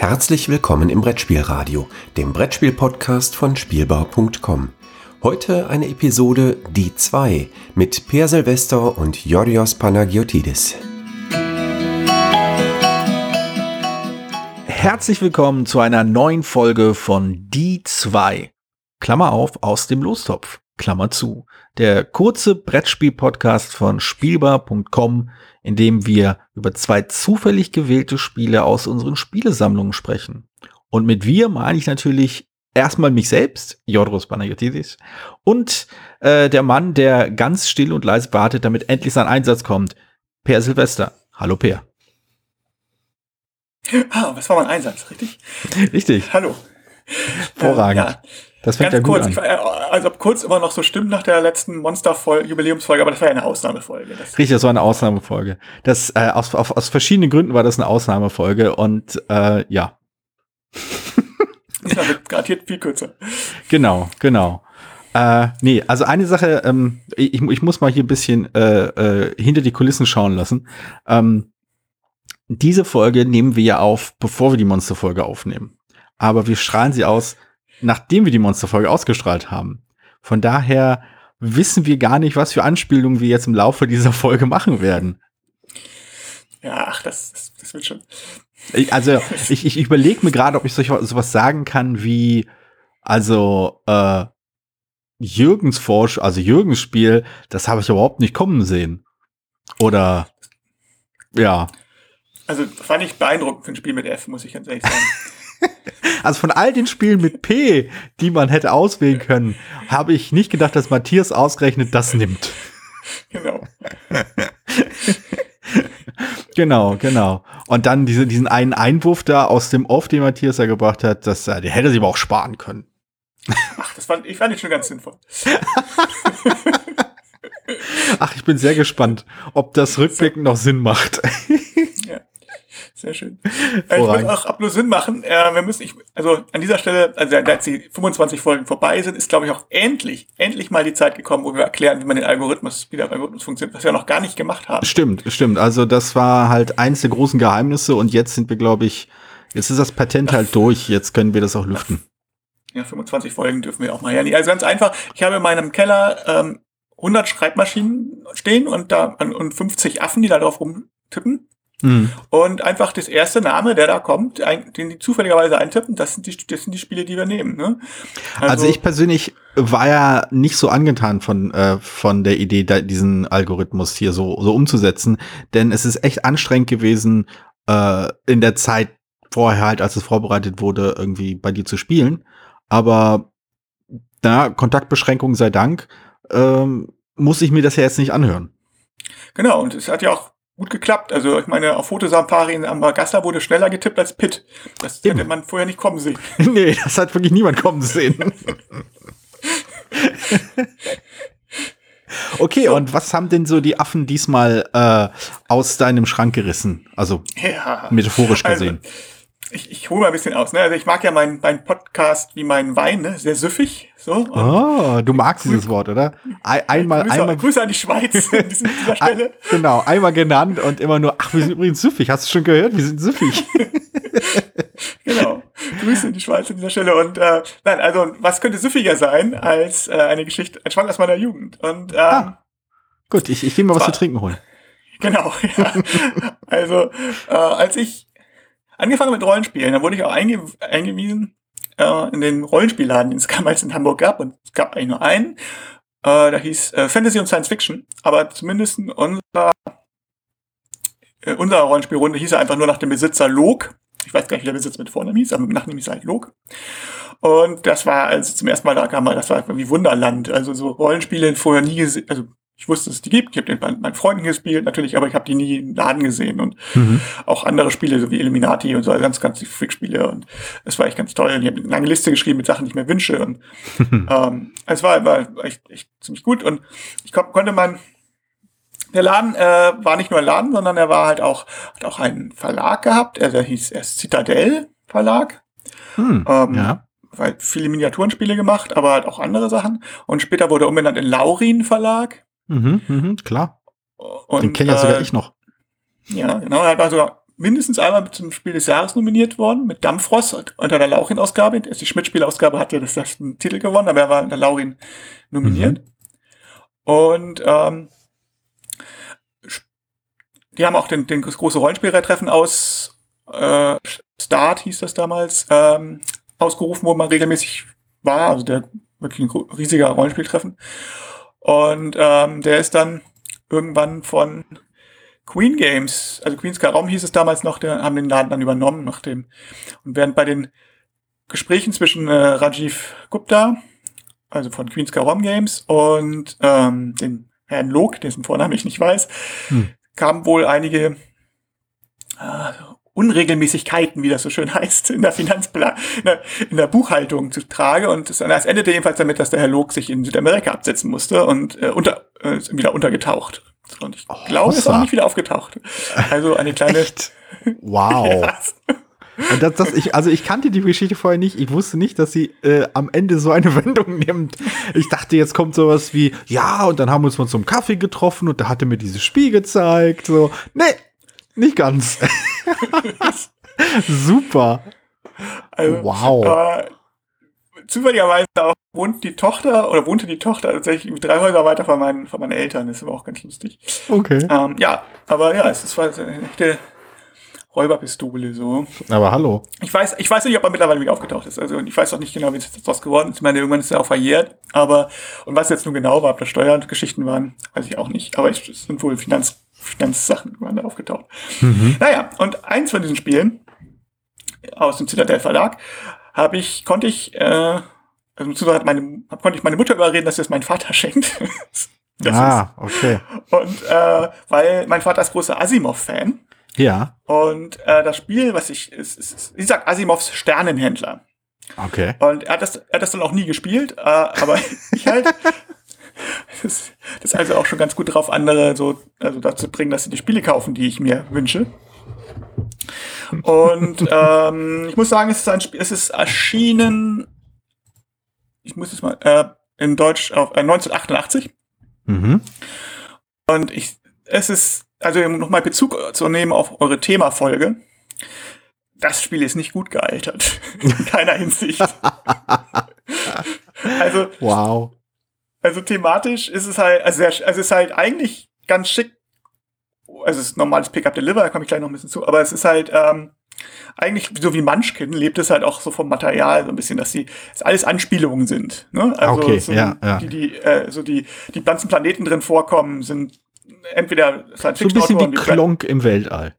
Herzlich willkommen im Brettspielradio, dem Brettspiel-Podcast von Spielbau.com. Heute eine Episode Die 2 mit Per Silvester und Yorios Panagiotidis. Herzlich willkommen zu einer neuen Folge von Die 2. Klammer auf aus dem Lostopf. Klammer zu. Der kurze Brettspiel-Podcast von Spielbar.com, in dem wir über zwei zufällig gewählte Spiele aus unseren Spielesammlungen sprechen. Und mit wir meine ich natürlich erstmal mich selbst, Jodros Panagiotis, und äh, der Mann, der ganz still und leise wartet, damit endlich sein Einsatz kommt, Per Silvester. Hallo Per. Ah, was war mein Einsatz, richtig? Richtig. Hallo. Hervorragend. Ja. Das fängt Ganz ja gut kurz, an. also ob kurz immer noch so stimmt nach der letzten Monster-Jubiläumsfolge, aber das war ja eine Ausnahmefolge. Das, Richtig, das war eine Ausnahmefolge. Das, äh, aus, auf, aus verschiedenen Gründen war das eine Ausnahmefolge und äh, ja, diesmal wird garantiert viel kürzer. genau, genau. Äh, nee, also eine Sache, ähm, ich, ich muss mal hier ein bisschen äh, äh, hinter die Kulissen schauen lassen. Ähm, diese Folge nehmen wir ja auf, bevor wir die Monsterfolge aufnehmen. Aber wir strahlen sie aus, nachdem wir die Monsterfolge ausgestrahlt haben. Von daher wissen wir gar nicht, was für Anspielungen wir jetzt im Laufe dieser Folge machen werden. Ja, ach, das, das, das wird schon. Ich, also ich, ich überlege mir gerade, ob ich sowas sagen kann wie, also äh, Jürgens Forsch, also Jürgens Spiel, das habe ich überhaupt nicht kommen sehen. Oder ja, Also fand ich beeindruckend für ein Spiel mit F, muss ich ganz ehrlich sagen. also von all den Spielen mit P, die man hätte auswählen können, habe ich nicht gedacht, dass Matthias ausgerechnet das nimmt. genau. Genau, genau. Und dann diese, diesen einen Einwurf da aus dem Off, den Matthias da gebracht hat, das, äh, den hätte sich aber auch sparen können. Ach, das fand ich fand ich schon ganz sinnvoll. Ach, ich bin sehr gespannt, ob das rückblickend noch Sinn macht. Sehr schön. Äh, ich würde Hervorragend. auch ab nur Sinn machen. Äh, wir müssen, ich, also an dieser Stelle, also da jetzt die 25 Folgen vorbei sind, ist glaube ich auch endlich, endlich mal die Zeit gekommen, wo wir erklären, wie man den Algorithmus, wie der Algorithmus funktioniert, was wir noch gar nicht gemacht haben. Stimmt, stimmt. Also das war halt eins der großen Geheimnisse und jetzt sind wir, glaube ich, jetzt ist das Patent halt durch. Jetzt können wir das auch lüften. Ja, 25 Folgen dürfen wir auch mal. Ja, nee, also ganz einfach. Ich habe in meinem Keller ähm, 100 Schreibmaschinen stehen und da und 50 Affen, die da drauf rumtippen. Mhm. Und einfach das erste Name, der da kommt, ein, den die zufälligerweise eintippen, das sind die, das sind die Spiele, die wir nehmen. Ne? Also, ich persönlich war ja nicht so angetan von, äh, von der Idee, diesen Algorithmus hier so, so umzusetzen, denn es ist echt anstrengend gewesen, äh, in der Zeit vorher halt, als es vorbereitet wurde, irgendwie bei dir zu spielen. Aber na, Kontaktbeschränkung sei Dank, ähm, muss ich mir das ja jetzt nicht anhören. Genau, und es hat ja auch gut geklappt. Also ich meine, auf Fotosampari in Amagasta wurde schneller getippt als Pitt. Das Eben. hätte man vorher nicht kommen sehen. nee, das hat wirklich niemand kommen sehen. Okay, und was haben denn so die Affen diesmal äh, aus deinem Schrank gerissen? Also Ja. metaphorisch Also, gesehen. Ich, ich hole mal ein bisschen aus. Ne? Also ich mag ja meinen mein Podcast wie meinen Wein, ne? sehr süffig. So. Und Oh, du magst dieses Wort, oder? Ein, einmal, Grüße, einmal, Grüße an die Schweiz an dieser Stelle. genau, einmal genannt und immer nur, ach, wir sind übrigens süffig. Hast du schon gehört? Wir sind süffig. Genau. Grüße in die Schweiz an dieser Stelle. Und äh, nein, also was könnte süffiger sein als äh, eine Geschichte, ein Schwank aus meiner Jugend. Und ähm, Ah. Gut, ich, ich gehe mal was zu trinken holen. Genau, ja. Also, äh, als ich angefangen mit Rollenspielen, da wurde ich auch einge eingewiesen äh, in den Rollenspielladen, den es damals in Hamburg gab. Und es gab eigentlich nur einen. Äh, da hieß äh, Fantasy und Science Fiction. Aber zumindest unser, äh, unser Rollenspielrunde hieß er einfach nur nach dem Besitzer Log. Ich weiß gar nicht, wie der Besitzer mit Vornamen hieß, aber mit Nachnamen hieß er halt Log. Und das war, als ich zum ersten Mal da kam, das war wie Wunderland. Also so Rollenspiele vorher nie gesehen, also ich wusste, dass es die gibt. Ich habe den bei meinen Freunden gespielt, natürlich, aber ich habe die nie im Laden gesehen. Und Mhm. auch andere Spiele, so wie Illuminati und so, also ganz, ganz Freak-Spiele. Und es war echt ganz toll. Und ich habe eine lange Liste geschrieben mit Sachen, die ich mir wünsche. Und ähm, es war, war echt, echt ziemlich gut. Und ich kon konnte mein, der Laden äh, war nicht nur ein Laden, sondern er war halt auch, hat auch einen Verlag gehabt. Also er hieß erst Citadel Verlag. Hm, Ähm, ja. Halt viele Miniaturenspiele gemacht, aber halt auch andere Sachen. Und später wurde er umbenannt in Laurin Verlag. Mhm, mhm, klar. Und, Den kenne ja sogar äh, ich noch. Ja, genau. Er hat also mindestens einmal zum Spiel des Jahres nominiert worden, mit Dampfrost unter der Laurin-Ausgabe. Die Schmidt-Spielausgabe hat ja das, das den Titel gewonnen, aber er war in der Laurin nominiert. Mhm. Und ähm, die haben auch den, den große Rollenspieltreffen aus äh, Start hieß das damals, ähm, ausgerufen, wo man regelmäßig war, also der wirklich ein riesiger Rollenspieltreffen. Und ähm, der ist dann irgendwann von Queen Games, also Queen's Raum hieß es damals noch, der haben den Laden dann übernommen nach dem. Und während bei den Gesprächen zwischen äh, Rajiv Gupta, also von Queen's Rom Games und ähm, den Herrn Log, dessen Vorname ich nicht weiß, hm. kamen wohl einige äh, Unregelmäßigkeiten, wie das so schön heißt, in der Finanzplan, in der, in der Buchhaltung zu trage. Und es, es endete jedenfalls damit, dass der Herr Log sich in Südamerika absetzen musste und äh, unter, äh, wieder untergetaucht. Und ich oh, glaube, er ist auch nicht wieder aufgetaucht. Also eine kleine. Echt? Wow. Und das, das, ich, also ich kannte die Geschichte vorher nicht. Ich wusste nicht, dass sie äh, am Ende so eine Wendung nimmt. Ich dachte, jetzt kommt sowas wie, ja, und dann haben wir uns mal zum Kaffee getroffen und da hat er mir dieses Spiel gezeigt. So, nee, nicht ganz. Super. Also, wow. Äh, zufälligerweise auch wohnt die Tochter oder wohnte die Tochter tatsächlich drei Häuser weiter von meinen, von meinen Eltern. Das ist aber auch ganz lustig. Okay. Ähm, ja, aber ja, es ist eine echte Räuberpistole so. Aber hallo. Ich weiß, ich weiß nicht, ob er mittlerweile wieder aufgetaucht ist. Also ich weiß auch nicht genau, wie es daraus geworden ist. Ich meine, irgendwann ist er auch verjährt. Aber und was jetzt nun genau war, ob das Steuergeschichten waren, weiß ich auch nicht. Aber es sind wohl Finanz, Finanzsachen waren da aufgetaucht. Mhm. Naja, und eins von diesen Spielen aus dem Citadel Verlag habe ich, konnte ich, äh, also hat meine, konnte ich meine Mutter überreden, dass sie es mein Vater schenkt. ah, okay. Und äh, weil mein Vater ist großer Asimov-Fan. Ja. Und äh, das Spiel, was ich, ist, ist, ist gesagt, Asimovs Sternenhändler. Okay. Und er hat das, er hat das dann auch nie gespielt, äh, aber ich halt. Das, das ist also auch schon ganz gut drauf, andere so also dazu bringen, dass sie die Spiele kaufen, die ich mir wünsche. Und ähm, ich muss sagen, es ist ein Spiel, es ist erschienen, ich muss es mal, äh, in Deutsch auf äh, 1988. Mhm. Und ich, es ist, also um nochmal Bezug zu nehmen auf eure Themafolge. Das Spiel ist nicht gut gealtert. In keiner Hinsicht. also. Wow. Also thematisch ist es halt, also, also es ist halt eigentlich ganz schick also es ist normales Pick-up-Deliver, da komme ich gleich noch ein bisschen zu, aber es ist halt ähm, eigentlich so wie Munchkin lebt es halt auch so vom Material so ein bisschen, dass die dass alles Anspielungen sind. Ne? Also okay, so ja, ja. die die äh, so die die ganzen Planeten drin vorkommen sind entweder Science Fiction so ein bisschen wie Klonk im Weltall.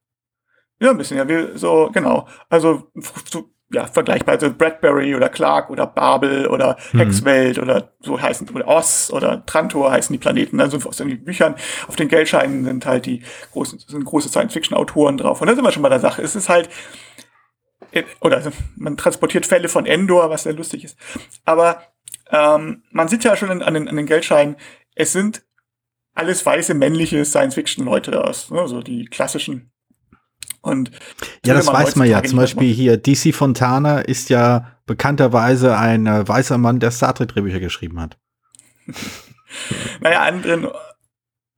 Ja, ein bisschen ja, wie so genau. Also so ja, vergleichbar, also Bradbury oder Clark oder Babel oder mhm. Hexwelt oder so heißen, oder Oz oder Trantor heißen die Planeten, also aus den Büchern, auf den Geldscheinen sind halt die großen, sind große Science-Fiction-Autoren drauf. Und da sind wir schon bei der Sache. Es ist halt, oder also man transportiert Fälle von Endor, was sehr lustig ist. Aber ähm, man sieht ja schon an den, an den Geldscheinen, es sind alles weiße männliche Science-Fiction-Leute aus, ne? so die klassischen und ja, das weiß man ja. Zum Beispiel hier, DC Fontana ist ja bekannterweise ein äh, weißer Mann, der Star Trek Drehbücher geschrieben hat. naja, andere,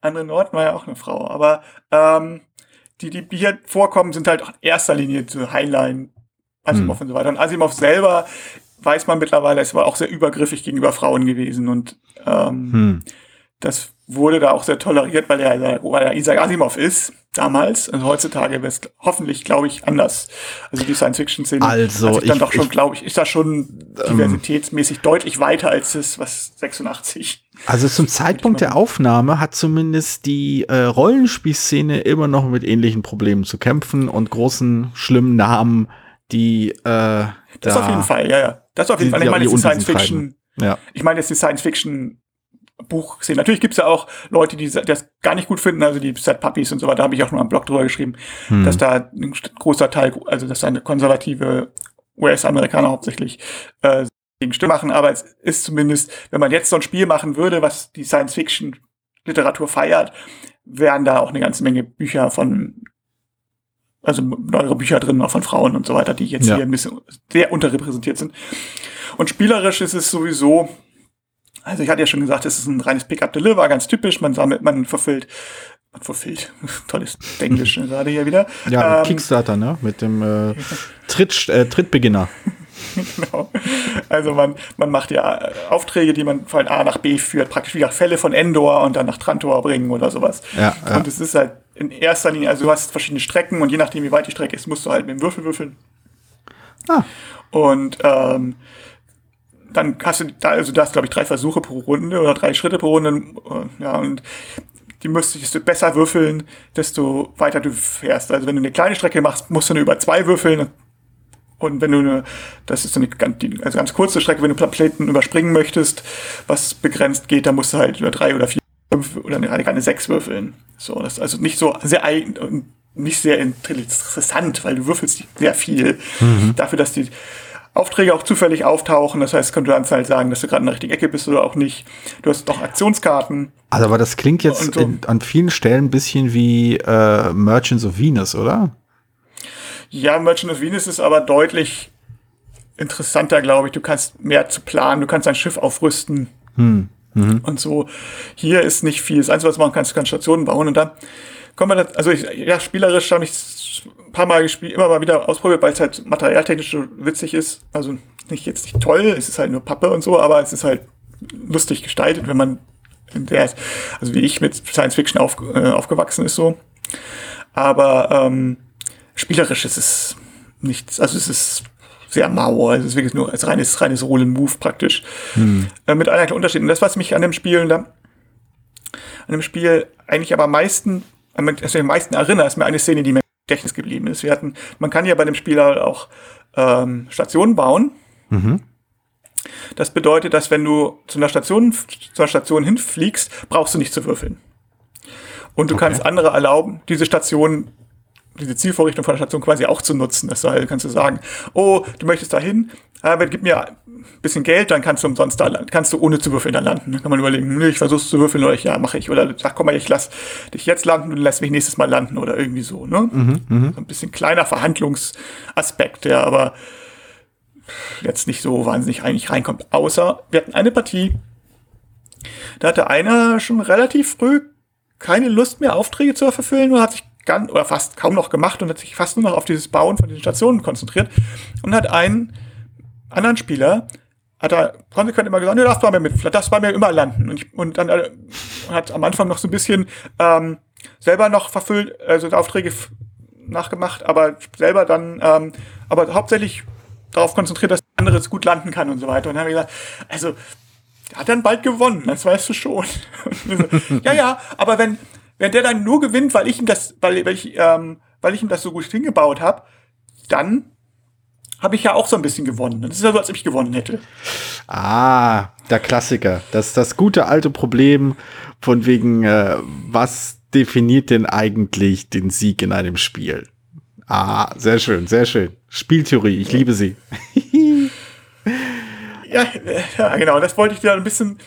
andere Nord war ja auch eine Frau, aber ähm, die, die hier vorkommen, sind halt auch in erster Linie zu Highline, Asimov hm. und so weiter. Und Asimov selber weiß man mittlerweile, es war auch sehr übergriffig gegenüber Frauen gewesen und ähm, hm. das wurde da auch sehr toleriert, weil er, weil er Isaac Asimov ist damals. Und heutzutage wäre es hoffentlich, glaube ich, anders. Also die Science-Fiction-Szene also, hat sich dann ich, doch schon, glaube ich, ist da schon ähm, diversitätsmäßig deutlich weiter als das, was 86. Also zum Zeitpunkt der Aufnahme hat zumindest die äh, Rollenspielszene immer noch mit ähnlichen Problemen zu kämpfen und großen, schlimmen Namen, die äh, Das da, auf jeden Fall, ja, ja. Das auf jeden Fall. Ich meine, die Science-Fiction, ja. ich meine jetzt die Science-Fiction Buch sehen. Natürlich gibt es ja auch Leute, die das gar nicht gut finden, also die Set Puppies und so weiter, da habe ich auch noch einen Blog drüber geschrieben, hm. dass da ein großer Teil, also dass da eine konservative US-Amerikaner hauptsächlich äh, gegen Stimme machen, aber es ist zumindest, wenn man jetzt so ein Spiel machen würde, was die Science-Fiction-Literatur feiert, wären da auch eine ganze Menge Bücher von also neuere Bücher drin, auch von Frauen und so weiter, die jetzt ja. hier ein bisschen sehr unterrepräsentiert sind. Und spielerisch ist es sowieso, also ich hatte ja schon gesagt, es ist ein reines Pick-up-Deliver, ganz typisch. Man sammelt, man verfüllt fulfilled. Tolles Englisch gerade hier wieder. Ja, ähm, Kickstarter, ne? Mit dem äh, Tritt, äh, Trittbeginner. genau. Also man, man macht ja äh, Aufträge, die man von A nach B führt, praktisch wie nach Fälle von Endor und dann nach Trantor bringen oder sowas. Ja, ja. Und es ist halt in erster Linie, also du hast verschiedene Strecken und je nachdem, wie weit die Strecke ist, musst du halt mit dem Würfel würfeln. Ah. Und ähm, dann hast du da, also da hast glaube ich drei Versuche pro Runde oder drei Schritte pro Runde. Äh, ja, und die müsstest du besser würfeln, desto weiter du fährst. Also wenn du eine kleine Strecke machst, musst du nur über zwei würfeln. Und wenn du eine, das ist so eine also ganz kurze Strecke, wenn du Planeten überspringen möchtest, was begrenzt geht, dann musst du halt über drei oder vier, fünf oder eine, eine sechs würfeln. So, das ist also nicht so sehr eigen, nicht sehr interessant, weil du würfelst sehr viel. Mhm. Dafür, dass die Aufträge auch zufällig auftauchen. Das heißt, du kannst halt sagen, dass du gerade in der richtigen Ecke bist oder auch nicht. Du hast doch Aktionskarten. Also, aber das klingt jetzt so. in, an vielen Stellen ein bisschen wie äh, Merchants of Venus, oder? Ja, Merchant of Venus ist aber deutlich interessanter, glaube ich. Du kannst mehr zu planen, du kannst dein Schiff aufrüsten. Hm. Mhm. Und so. Hier ist nicht viel. Das Einzige, was du machen kannst, du kannst Stationen bauen und dann kommen wir da, also ich, ja, spielerisch habe ich ein paar Mal gespielt, immer mal wieder ausprobiert, weil es halt materialtechnisch so witzig ist. Also nicht jetzt nicht toll, es ist halt nur Pappe und so, aber es ist halt lustig gestaltet, wenn man in der, also wie ich mit Science Fiction auf, äh, aufgewachsen ist so. Aber ähm, spielerisch ist es nichts, also es ist sehr mau, also es ist wirklich nur als reines, reines Rollen-Move praktisch. Hm. Äh, mit einer Unterschied. Und das, was mich an dem Spiel da, an dem Spiel eigentlich aber am meisten, also am meisten erinnert, ist mir eine Szene, die mir Gedächtnis geblieben ist. Wir hatten, man kann ja bei dem Spiel auch ähm, Stationen bauen. Mhm. Das bedeutet, dass wenn du zu einer Station, zu einer Station hinfliegst, brauchst du nicht zu würfeln. Und du okay. kannst andere erlauben, diese Station, diese Zielvorrichtung von der Station quasi auch zu nutzen. Das heißt, kannst du sagen, oh, du möchtest dahin, aber gib mir bisschen Geld, dann kannst du umsonst da landen. Kannst du ohne zu würfeln da landen. Dann kann man überlegen, nee, ich versuch's zu würfeln oder ich, ja, mache ich. Oder sag, komm mal, ich lass dich jetzt landen und lässt mich nächstes Mal landen oder irgendwie so. Ne? Mhm, mh. so ein bisschen kleiner Verhandlungsaspekt, der aber jetzt nicht so wahnsinnig eigentlich reinkommt. Außer wir hatten eine Partie, da hatte einer schon relativ früh keine Lust mehr, Aufträge zu verfüllen und hat sich ganz oder fast kaum noch gemacht und hat sich fast nur noch auf dieses Bauen von diesen Stationen konzentriert und hat einen anderen Spieler hat er konsequent immer gesagt, nee, das war mir mit, das war mir immer landen. Und, ich, und dann äh, hat am Anfang noch so ein bisschen ähm, selber noch verfüllt, also Aufträge nachgemacht, aber selber dann, ähm, aber hauptsächlich darauf konzentriert, dass anderes gut landen kann und so weiter. Und dann habe ich gesagt, also, der hat dann bald gewonnen, das weißt du schon. so, ja, ja, aber wenn, wenn der dann nur gewinnt, weil ich ihm das, weil, weil ich, ähm, weil ich ihm das so gut hingebaut habe, dann habe ich ja auch so ein bisschen gewonnen. Das ist ja so, als ob ich gewonnen hätte. Ah, der Klassiker. Das das gute alte Problem von wegen, äh, was definiert denn eigentlich den Sieg in einem Spiel? Ah, sehr schön, sehr schön. Spieltheorie, ich liebe sie. ja, ja, genau. Das wollte ich dir ein bisschen.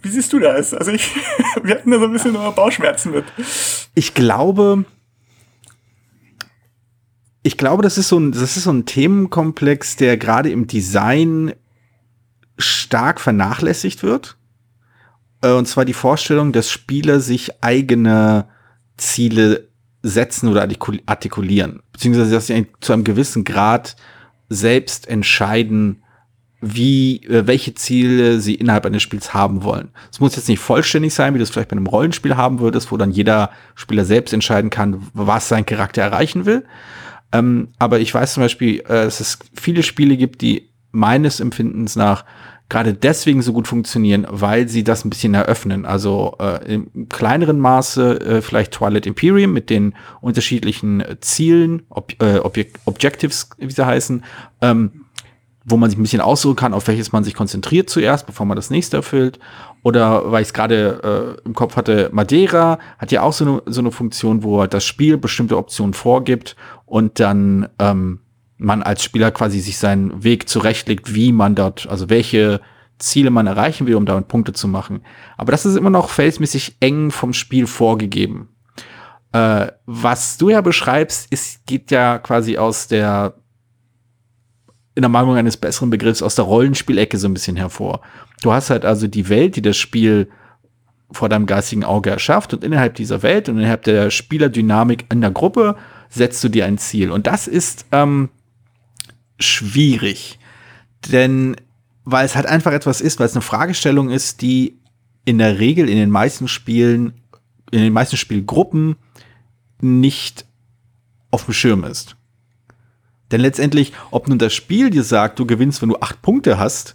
Wie siehst du das? Also ich, wir hatten da so ein bisschen Bauchschmerzen mit. Ich glaube, ich glaube, das ist so ein, das ist so ein Themenkomplex, der gerade im Design stark vernachlässigt wird. Äh, und zwar die Vorstellung, dass Spieler sich eigene Ziele setzen oder artikulieren. Beziehungsweise, dass sie zu einem gewissen Grad selbst entscheiden, wie, äh, welche Ziele sie innerhalb eines Spiels haben wollen. Es muss jetzt nicht vollständig sein, wie du es vielleicht bei einem Rollenspiel haben würdest, wo dann jeder Spieler selbst entscheiden kann, was sein Charakter erreichen will. Ähm, aber ich weiß zum Beispiel, äh, dass es viele Spiele gibt, die meines Empfindens nach gerade deswegen so gut funktionieren, weil sie das ein bisschen eröffnen. Also äh, im kleineren Maße äh, vielleicht Twilight Imperium mit den unterschiedlichen Zielen, Ob äh, Objek Objectives, wie sie heißen, ähm, wo man sich ein bisschen aussuchen kann, auf welches man sich konzentriert zuerst, bevor man das nächste erfüllt. Oder weil ich es gerade äh, im Kopf hatte, Madeira hat ja auch so eine, so eine Funktion, wo das Spiel bestimmte Optionen vorgibt und dann ähm, man als Spieler quasi sich seinen Weg zurechtlegt, wie man dort, also welche Ziele man erreichen will, um damit Punkte zu machen. Aber das ist immer noch felsmäßig eng vom Spiel vorgegeben. Äh, was du ja beschreibst, ist, geht ja quasi aus der in der Meinung eines besseren Begriffs aus der Rollenspielecke so ein bisschen hervor. Du hast halt also die Welt, die das Spiel vor deinem geistigen Auge erschafft und innerhalb dieser Welt und innerhalb der Spielerdynamik in der Gruppe setzt du dir ein Ziel. Und das ist ähm, schwierig, denn weil es halt einfach etwas ist, weil es eine Fragestellung ist, die in der Regel in den meisten Spielen, in den meisten Spielgruppen nicht auf dem Schirm ist. Denn letztendlich, ob nun das Spiel dir sagt, du gewinnst, wenn du acht Punkte hast,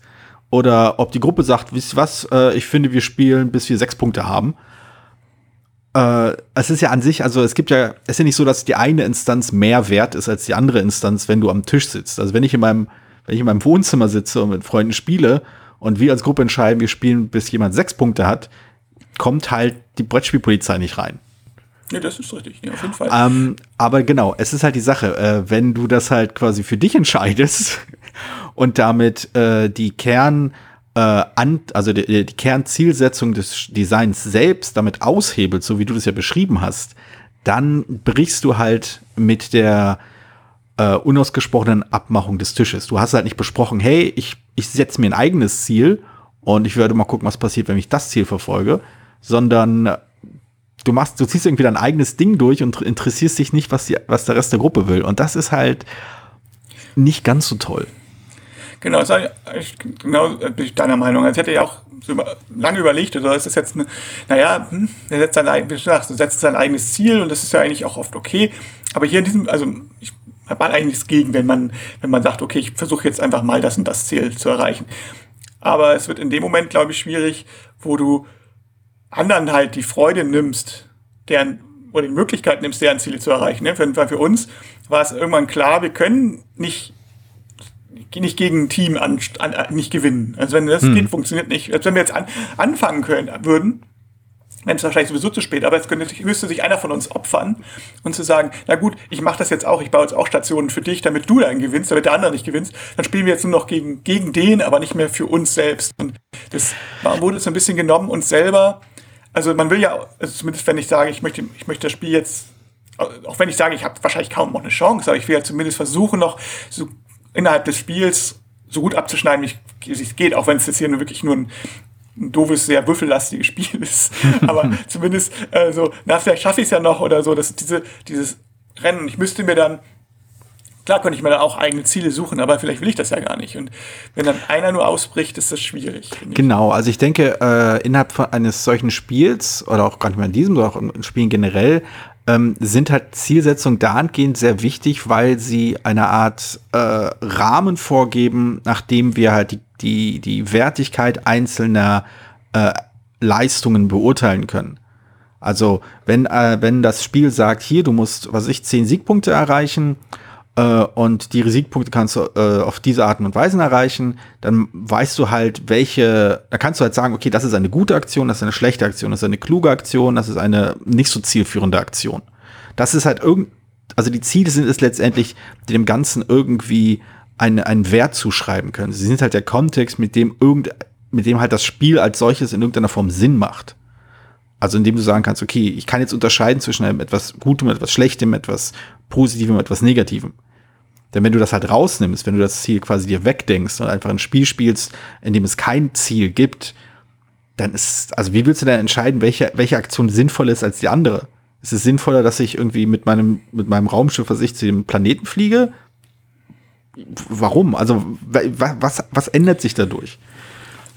oder ob die Gruppe sagt, wisst ihr was, äh, ich finde, wir spielen, bis wir sechs Punkte haben. Äh, es ist ja an sich, also es gibt ja, es ist ja nicht so, dass die eine Instanz mehr wert ist als die andere Instanz, wenn du am Tisch sitzt. Also wenn ich in meinem, wenn ich in meinem Wohnzimmer sitze und mit Freunden spiele und wir als Gruppe entscheiden, wir spielen, bis jemand sechs Punkte hat, kommt halt die Brettspielpolizei nicht rein. Ja, das ist richtig, ja, auf jeden Fall. Ähm, aber genau, es ist halt die Sache, äh, wenn du das halt quasi für dich entscheidest und damit äh, die Kern, an, also die, die Kernzielsetzung des Designs selbst damit aushebelt, so wie du das ja beschrieben hast, dann brichst du halt mit der äh, unausgesprochenen Abmachung des Tisches. Du hast halt nicht besprochen, hey, ich, ich setze mir ein eigenes Ziel und ich werde mal gucken, was passiert, wenn ich das Ziel verfolge, sondern du machst, du ziehst irgendwie dein eigenes Ding durch und interessierst dich nicht, was, die, was der Rest der Gruppe will. Und das ist halt nicht ganz so toll. Genau, das ich, genau bin ich deiner Meinung. Als hätte ich auch lange überlegt, oder ist das jetzt eine, naja, hm, er setzt sein, wie du sagst, setzt sein eigenes Ziel und das ist ja eigentlich auch oft okay. Aber hier in diesem, also ich habe eigentlich nichts gegen, wenn man, wenn man sagt, okay, ich versuche jetzt einfach mal das und das Ziel zu erreichen. Aber es wird in dem Moment, glaube ich, schwierig, wo du anderen halt die Freude nimmst, deren oder die Möglichkeit nimmst, deren Ziele zu erreichen. Ne? Für, für uns war es irgendwann klar, wir können nicht nicht gegen ein Team an, an, nicht gewinnen. Also wenn das hm. geht, funktioniert nicht. Als wenn wir jetzt an, anfangen können würden, wenn es wahrscheinlich sowieso zu spät, aber jetzt könnte, müsste sich einer von uns opfern und zu sagen, na gut, ich mache das jetzt auch, ich baue jetzt auch Stationen für dich, damit du dann gewinnst, damit der andere nicht gewinnst, dann spielen wir jetzt nur noch gegen, gegen den, aber nicht mehr für uns selbst. Und das wurde so ein bisschen genommen, uns selber also man will ja, also zumindest wenn ich sage, ich möchte, ich möchte das Spiel jetzt, auch wenn ich sage, ich habe wahrscheinlich kaum noch eine Chance, aber ich will ja zumindest versuchen, noch so innerhalb des Spiels so gut abzuschneiden, wie es geht, auch wenn es jetzt hier nur wirklich nur ein, ein doofes, sehr würfellastiges Spiel ist. aber zumindest äh, so, na, vielleicht schaffe ich es ja noch oder so, dass diese, dieses Rennen, ich müsste mir dann Klar könnte ich mir dann auch eigene Ziele suchen, aber vielleicht will ich das ja gar nicht. Und wenn dann einer nur ausbricht, ist das schwierig. Genau, also ich denke, äh, innerhalb eines solchen Spiels, oder auch gar nicht mehr in diesem, sondern auch in Spielen generell, ähm, sind halt Zielsetzungen dahingehend sehr wichtig, weil sie eine Art äh, Rahmen vorgeben, nachdem wir halt die, die, die Wertigkeit einzelner äh, Leistungen beurteilen können. Also wenn, äh, wenn das Spiel sagt, hier, du musst, was ich, zehn Siegpunkte erreichen, äh, und die Siegpunkte kannst du äh, auf diese Arten und Weisen erreichen, dann weißt du halt, welche, da kannst du halt sagen, okay, das ist eine gute Aktion, das ist eine schlechte Aktion, das ist eine kluge Aktion, das ist eine nicht so zielführende Aktion. Das ist halt irgend, also die Ziele sind es letztendlich, die dem Ganzen irgendwie eine, einen Wert zuschreiben können. Sie sind halt der Kontext, mit dem irgend, mit dem halt das Spiel als solches in irgendeiner Form Sinn macht. Also indem du sagen kannst, okay, ich kann jetzt unterscheiden zwischen einem etwas Gutem, etwas Schlechtem, etwas Positivem, etwas Negativem. Denn wenn du das halt rausnimmst, wenn du das Ziel quasi dir wegdenkst und einfach ein Spiel spielst, in dem es kein Ziel gibt, dann ist, also wie willst du denn entscheiden, welche, welche Aktion sinnvoller ist als die andere? Ist es sinnvoller, dass ich irgendwie mit meinem, mit meinem Raumschiff, was ich zu dem Planeten fliege? Warum? Also, was, was ändert sich dadurch?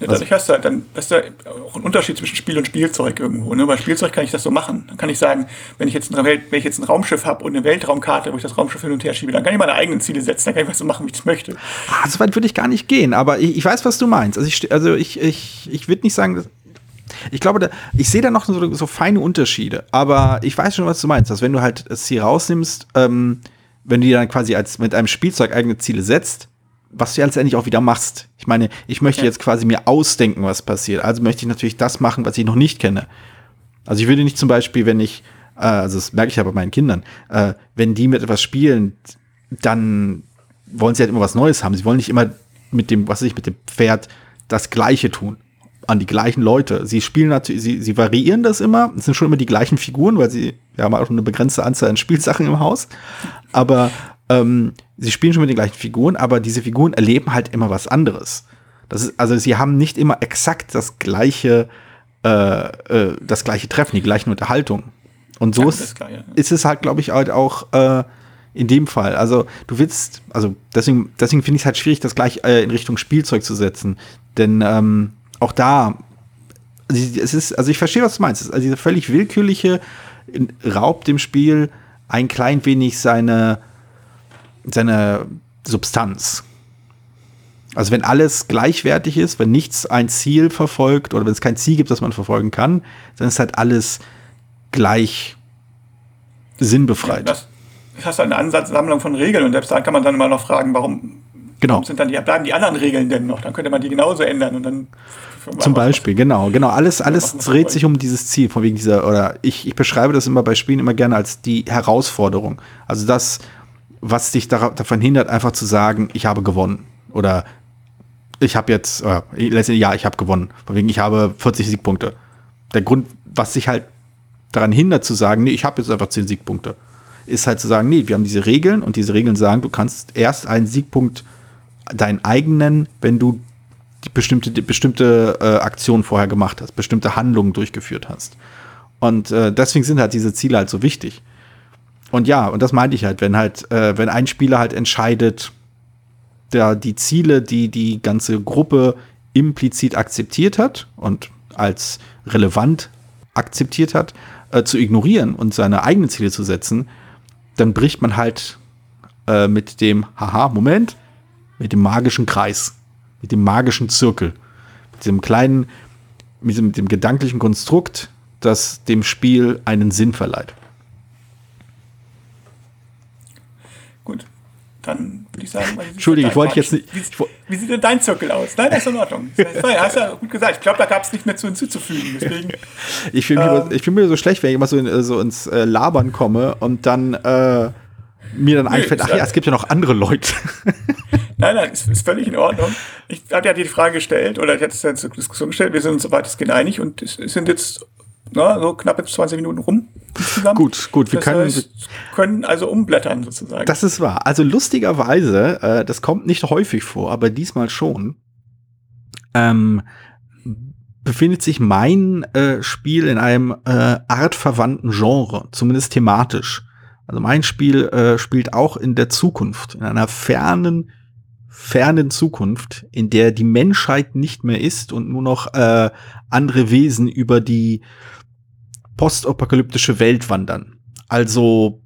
Dadurch hast du halt dann, das ist ja auch ein Unterschied zwischen Spiel und Spielzeug irgendwo. Ne? Bei Spielzeug kann ich das so machen. Dann kann ich sagen, wenn ich jetzt, eine Welt, wenn ich jetzt ein Raumschiff habe und eine Weltraumkarte, wo ich das Raumschiff hin und her schiebe, dann kann ich meine eigenen Ziele setzen, dann kann ich was so machen, wie ich es möchte. Ah, so weit würde ich gar nicht gehen, aber ich, ich weiß, was du meinst. Also ich, also ich, ich, ich würde nicht sagen, ich glaube, da, ich sehe da noch so, so, feine Unterschiede, aber ich weiß schon, was du meinst. Dass wenn du halt das Ziel rausnimmst, ähm, wenn du dir dann quasi als mit einem Spielzeug eigene Ziele setzt, was du ja letztendlich auch wieder machst. Ich meine, ich möchte ja. jetzt quasi mir ausdenken, was passiert. Also möchte ich natürlich das machen, was ich noch nicht kenne. Also ich würde nicht zum Beispiel, wenn ich, äh, also das merke ich ja bei meinen Kindern, äh, wenn die mit etwas spielen, dann wollen sie halt immer was Neues haben. Sie wollen nicht immer mit dem, was weiß ich, mit dem Pferd das Gleiche tun. An die gleichen Leute. Sie spielen natürlich, sie, sie variieren das immer. Es sind schon immer die gleichen Figuren, weil sie, wir haben auch eine begrenzte Anzahl an Spielsachen im Haus. Aber ähm, sie spielen schon mit den gleichen Figuren, aber diese Figuren erleben halt immer was anderes. Das ist, also sie haben nicht immer exakt das gleiche äh, äh, das gleiche Treffen, die gleiche Unterhaltung. Und so Ja, ist, klar, ja. ist es halt, glaube ich, halt auch äh, in dem Fall. Also du willst, also deswegen, deswegen finde ich es halt schwierig, das gleich äh, in Richtung Spielzeug zu setzen. Denn ähm, auch da, also es ist, also ich verstehe, was du meinst. Also diese völlig willkürliche raubt dem Spiel ein klein wenig seine, seine Substanz. Also wenn alles gleichwertig ist, wenn nichts ein Ziel verfolgt oder wenn es kein Ziel gibt, das man verfolgen kann, dann ist halt alles gleich sinnbefreit. Das, das hast du eine Ansatzsammlung von Regeln und selbst da kann man dann immer noch fragen, warum, Genau. warum sind dann die, bleiben die anderen Regeln denn noch? Dann könnte man die genauso ändern und dann Zum Beispiel, genau, genau. Alles, alles dreht sich um dieses Ziel, von wegen dieser, oder ich, ich beschreibe das immer bei Spielen immer gerne als die Herausforderung. Also das, was dich davon hindert, einfach zu sagen, ich habe gewonnen. Oder ich habe jetzt, äh, ja, ich habe gewonnen. Von wegen, ich habe 40 Siegpunkte. Der Grund, was sich halt daran hindert zu sagen, nee, ich habe jetzt einfach 10 Siegpunkte, ist halt zu sagen, nee, wir haben diese Regeln und diese Regeln sagen, du kannst erst einen Siegpunkt deinen eigenen, wenn du die bestimmte, die bestimmte äh, Aktion vorher gemacht hast, bestimmte Handlungen durchgeführt hast. Und äh, deswegen sind halt diese Ziele halt so wichtig. Und ja, und das meinte ich halt, wenn halt, äh, wenn ein Spieler halt entscheidet, der die Ziele, die die ganze Gruppe implizit akzeptiert hat und als relevant akzeptiert hat, äh, zu ignorieren und seine eigenen Ziele zu setzen, dann bricht man halt äh, mit dem, haha, Moment, mit dem magischen Kreis, mit dem magischen Zirkel, mit diesem kleinen, mit dem, mit dem gedanklichen Konstrukt, das dem Spiel einen Sinn verleiht. Gut. Dann würde ich sagen, sieht Entschuldige, denn ich wollte jetzt nicht- Wie, wie sieht denn dein Zirkel aus? Nein, das ist in Ordnung. War- hast ja gut gesagt. Ich glaube, da gab es nicht mehr zu hinzuzufügen. Deswegen, Ich fühle mich, Ähm. ich fühl mich so schlecht, wenn ich immer so, in, äh, so ins äh, Labern komme und dann äh, mir dann einfällt, ist ach ja, ja- es gibt ja noch andere Leute. nein, nein, ist, ist völlig in Ordnung. Ich hatte ja die Frage gestellt, oder ich hatte es ja zur Diskussion gestellt. Wir sind uns soweit es geht einig und sind jetzt na, so knapp jetzt 20 Minuten rum. Insgesamt. Gut, gut, wir das können- Heißt, können also umblättern sozusagen. Das ist wahr. Also lustigerweise, äh, das kommt nicht häufig vor, aber diesmal schon, ähm, befindet sich mein äh, Spiel in einem äh, artverwandten Genre, zumindest thematisch. Also mein Spiel äh, spielt auch in der Zukunft, in einer fernen, fernen Zukunft, in der die Menschheit nicht mehr ist und nur noch äh, andere Wesen über die postapokalyptische Welt wandern. Also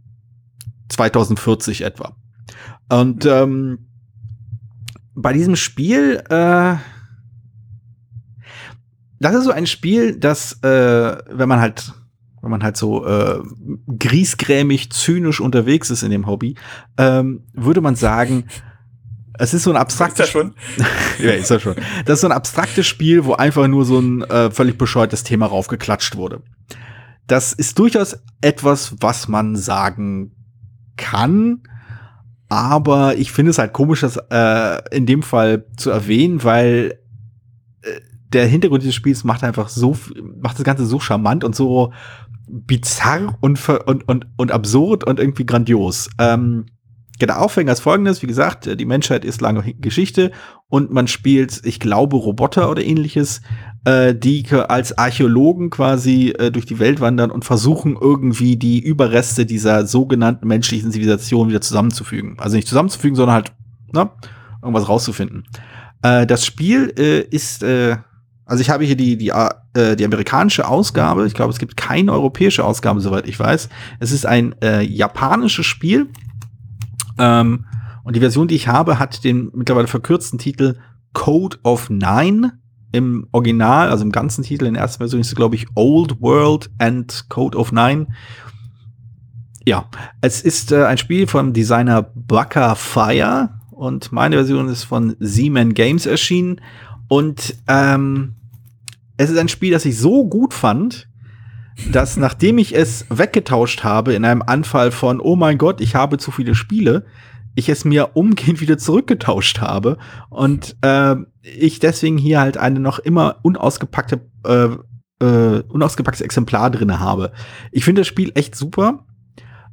2040 etwa. Und ähm, bei diesem Spiel, äh, das ist so ein Spiel, das, äh, wenn man halt, wenn man halt so äh, griesgrämig, zynisch unterwegs ist in dem Hobby, ähm, würde man sagen, es ist so ein ist abstraktes ja schon. ja, ist ja schon. Das ist so ein abstraktes Spiel, wo einfach nur so ein äh, völlig bescheuertes Thema raufgeklatscht wurde. Das ist durchaus etwas, was man sagen kann, aber ich finde es halt komisch, das äh, in dem Fall zu erwähnen, weil äh, der Hintergrund dieses Spiels macht einfach so, macht das Ganze so charmant und so bizarr und, und, und, und absurd und irgendwie grandios. Ähm, der Aufhänger ist folgendes, wie gesagt, äh, die Menschheit ist lange Hi- Geschichte und man spielt, ich glaube, Roboter oder ähnliches, äh, die als Archäologen quasi äh, durch die Welt wandern und versuchen irgendwie die Überreste dieser sogenannten menschlichen Zivilisation wieder zusammenzufügen. Also nicht zusammenzufügen, sondern halt, na, irgendwas rauszufinden. Äh, das Spiel äh, ist, äh, also ich habe hier die, die, äh, die amerikanische Ausgabe. Ich glaube, es gibt keine europäische Ausgabe, soweit ich weiß. Es ist ein äh, japanisches Spiel. Ähm, und die Version, die ich habe, hat den mittlerweile verkürzten Titel Code of Nine. Im Original, also im ganzen Titel, in der ersten Version ist es, glaube ich, Old World and Code of Nine. Ja, es ist äh, ein Spiel vom Designer Bucker Fire und meine Version ist von Seaman Games erschienen. Und ähm, es ist ein Spiel, das ich so gut fand, dass nachdem ich es weggetauscht habe in einem Anfall von, oh mein Gott, ich habe zu viele Spiele, ich es mir umgehend wieder zurückgetauscht habe und äh, ich deswegen hier halt eine noch immer unausgepackte, äh, äh, unausgepacktes Exemplar drin habe. Ich finde das Spiel echt super.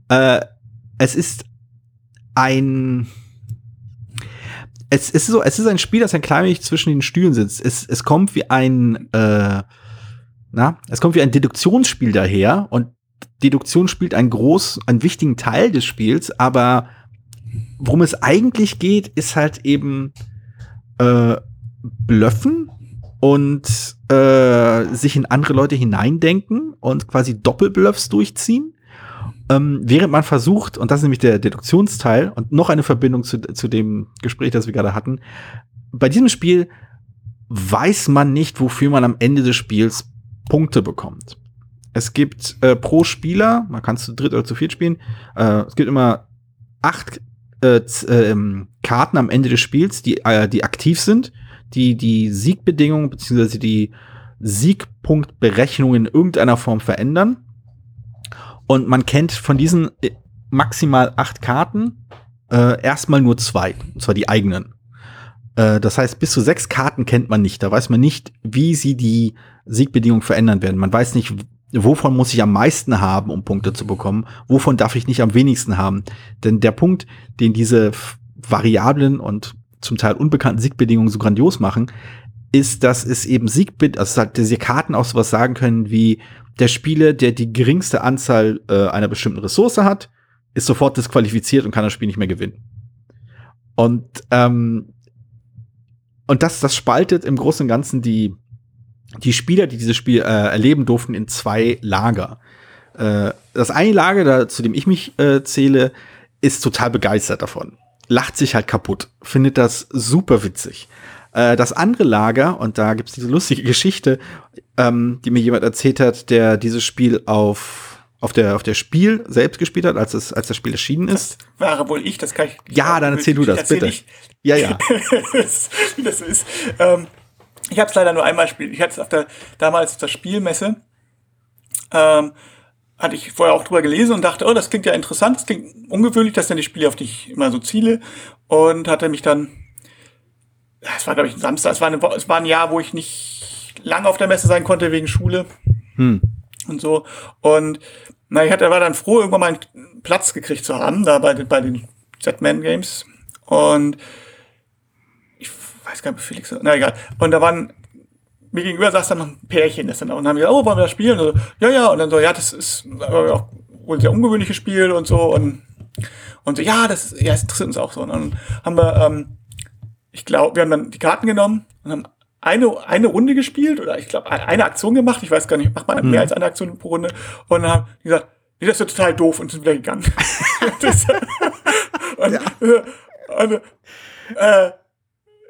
Äh, es ist ein es ist so, es ist ein Spiel, das ein klein wenig zwischen den Stühlen sitzt. Es, es kommt wie ein, äh, na, es kommt wie ein Deduktionsspiel daher und Deduktion spielt einen groß, einen wichtigen Teil des Spiels, aber worum es eigentlich geht, ist halt eben äh, Blöffen und äh, sich in andere Leute hineindenken und quasi Doppelbluffs durchziehen. Ähm, während man versucht, und das ist nämlich der Deduktionsteil und noch eine Verbindung zu, zu dem Gespräch, das wir gerade hatten, bei diesem Spiel weiß man nicht, wofür man am Ende des Spiels Punkte bekommt. Es gibt äh, pro Spieler, man kann zu dritt oder zu viert spielen, äh, es gibt immer acht äh, ähm, Karten am Ende des Spiels, die, äh, die aktiv sind, die die Siegbedingungen bzw. die Siegpunktberechnung in irgendeiner Form verändern. Und man kennt von diesen äh, maximal acht Karten äh, erstmal nur zwei, und zwar die eigenen. Äh, das heißt, bis zu sechs Karten kennt man nicht. Da weiß man nicht, wie sie die Siegbedingungen verändern werden. Man weiß nicht, wovon muss ich am meisten haben, um Punkte zu bekommen, wovon darf ich nicht am wenigsten haben. Denn der Punkt, den diese Variablen und zum Teil unbekannten Siegbedingungen so grandios machen, ist, dass es eben Siegbedingungen, also dass diese Karten auch sowas sagen können wie der Spieler, der die geringste Anzahl äh, einer bestimmten Ressource hat, ist sofort disqualifiziert und kann das Spiel nicht mehr gewinnen. Und ähm, und das, das spaltet im Großen und Ganzen die die Spieler, die dieses Spiel äh, erleben durften, in zwei Lager. Äh, das eine Lager, da, zu dem ich mich äh, zähle, ist total begeistert davon. Lacht sich halt kaputt, findet das super witzig. Äh, das andere Lager, und da gibt's diese lustige Geschichte, ähm, die mir jemand erzählt hat, der dieses Spiel auf auf der, auf der Spiel selbst gespielt hat, als, es, als das Spiel erschienen ist. Das wäre wohl ich, das kann ich. Ja, dann erzähl du das, bitte. Ich. Ja, ja. Wie das ist. Ähm, ich habe es leider nur einmal gespielt. Ich hatte es auf der damals auf der Spielmesse. Ähm, hatte ich vorher auch drüber gelesen und dachte, oh, das klingt ja interessant, das klingt ungewöhnlich, dass dann die Spiele auf dich immer so ziele. Und hatte mich dann, es war glaube ich ein Samstag, es war, eine, es war ein Jahr, wo ich nicht lange auf der Messe sein konnte wegen Schule hm. und so. Und na, ich hatte, war dann froh, irgendwann mal einen Platz gekriegt zu haben, da bei, bei den Z-Man Games. Und weiß gar nicht, Felix, na egal. Und da waren, mir gegenüber saß dann noch ein Pärchen, das dann auch, und haben gesagt, oh, wollen wir das spielen? Und so, ja, ja, und dann so, ja, das ist auch wohl ein sehr ungewöhnliches Spiel und so, und, und so, ja, das, ja, das interessiert uns auch so. Und dann haben wir, ähm, ich glaube, wir haben dann die Karten genommen und haben eine, eine Runde gespielt oder ich glaube eine Aktion gemacht. Ich weiß gar nicht, macht man hm. mehr als eine Aktion pro Runde. Und dann haben die gesagt, nee, das ist ja total doof und sind wieder gegangen. das, und, ja. und, äh,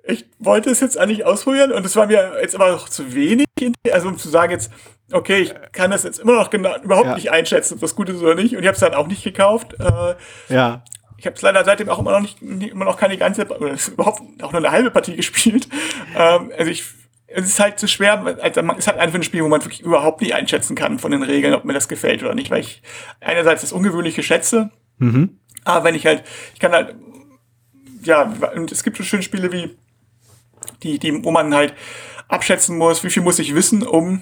ich wollte es jetzt eigentlich ausprobieren und es war mir jetzt aber noch zu wenig, also um zu sagen jetzt, okay, ich kann das jetzt immer noch genau, überhaupt ja. nicht einschätzen, ob das gut ist oder nicht. Und ich habe es dann auch nicht gekauft. Äh, ja. Ich habe es leider seitdem auch immer noch nicht, immer noch keine ganze, oder überhaupt auch nur eine halbe Partie gespielt. Ähm, also ich, es ist halt zu schwer, also man ist halt einfach ein Spiel, wo man wirklich überhaupt nicht einschätzen kann von den Regeln, ob mir das gefällt oder nicht, weil ich einerseits das Ungewöhnliche schätze, mhm. aber wenn ich halt, ich kann halt, ja, und es gibt so schöne Spiele wie die, die, wo man halt abschätzen muss, wie viel muss ich wissen, um